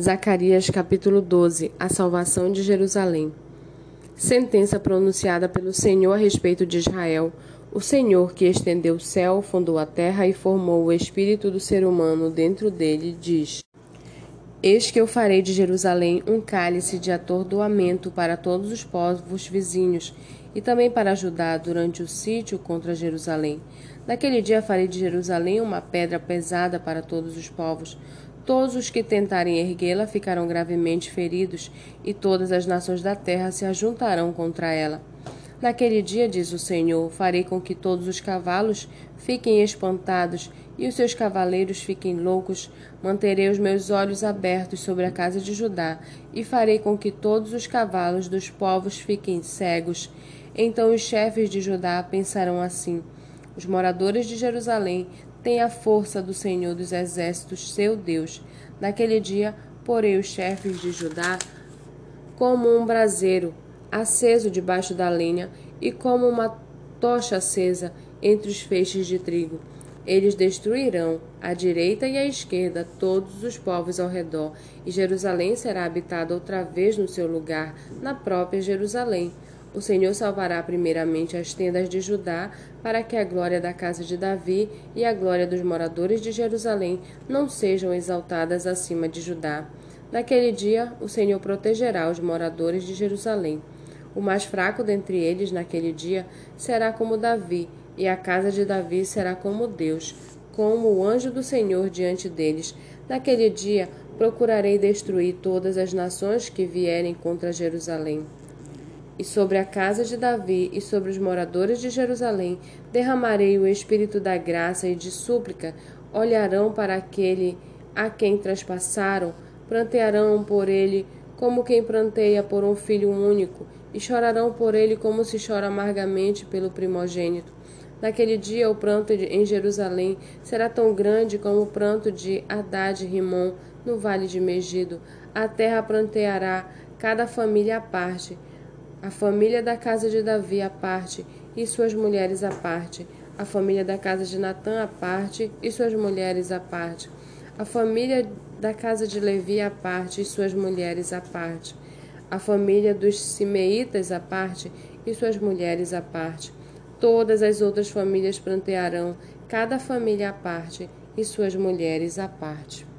Zacarias capítulo 12 A salvação de Jerusalém. Sentença pronunciada pelo Senhor a respeito de Israel. O Senhor que estendeu o céu, fundou a terra e formou o espírito do ser humano dentro dele, diz: Eis que eu farei de Jerusalém um cálice de atordoamento para todos os povos vizinhos, e também para Judá durante o sítio contra Jerusalém. Naquele dia farei de Jerusalém uma pedra pesada para todos os povos. Todos os que tentarem erguê-la ficarão gravemente feridos, e todas as nações da terra se ajuntarão contra ela. Naquele dia, diz o Senhor, farei com que todos os cavalos fiquem espantados e os seus cavaleiros fiquem loucos. Manterei os meus olhos abertos sobre a casa de Judá e farei com que todos os cavalos dos povos fiquem cegos. Então os chefes de Judá pensarão assim: os moradores de Jerusalém têm a força do Senhor dos Exércitos, seu Deus. Naquele dia, porei os chefes de Judá como um braseiro aceso debaixo da lenha e como uma tocha acesa entre os feixes de trigo. Eles destruirão à direita e à esquerda todos os povos ao redor, e Jerusalém será habitada outra vez no seu lugar, na própria Jerusalém. O Senhor salvará primeiramente as tendas de Judá, para que a glória da casa de Davi e a glória dos moradores de Jerusalém não sejam exaltadas acima de Judá. Naquele dia, o Senhor protegerá os moradores de Jerusalém. O mais fraco dentre eles naquele dia será como Davi, e a casa de Davi será como Deus, como o anjo do Senhor diante deles. Naquele dia procurarei destruir todas as nações que vierem contra Jerusalém. E sobre a casa de Davi e sobre os moradores de Jerusalém derramarei o espírito da graça e de súplica. Olharão para aquele a quem traspassaram, prantearão por ele como quem pranteia por um filho único, e chorarão por ele como se chora amargamente pelo primogênito. Naquele dia o pranto em Jerusalém será tão grande como o pranto de Haddad Rimon no vale de Megido. A terra pranteará, cada família à parte a família da casa de Davi à parte e suas mulheres à parte, a família da casa de Natã à parte e suas mulheres à parte, a família da casa de Levi à parte e suas mulheres à parte, a família dos Simeitas à parte e suas mulheres à parte. Todas as outras famílias plantearão, cada família à parte e suas mulheres à parte.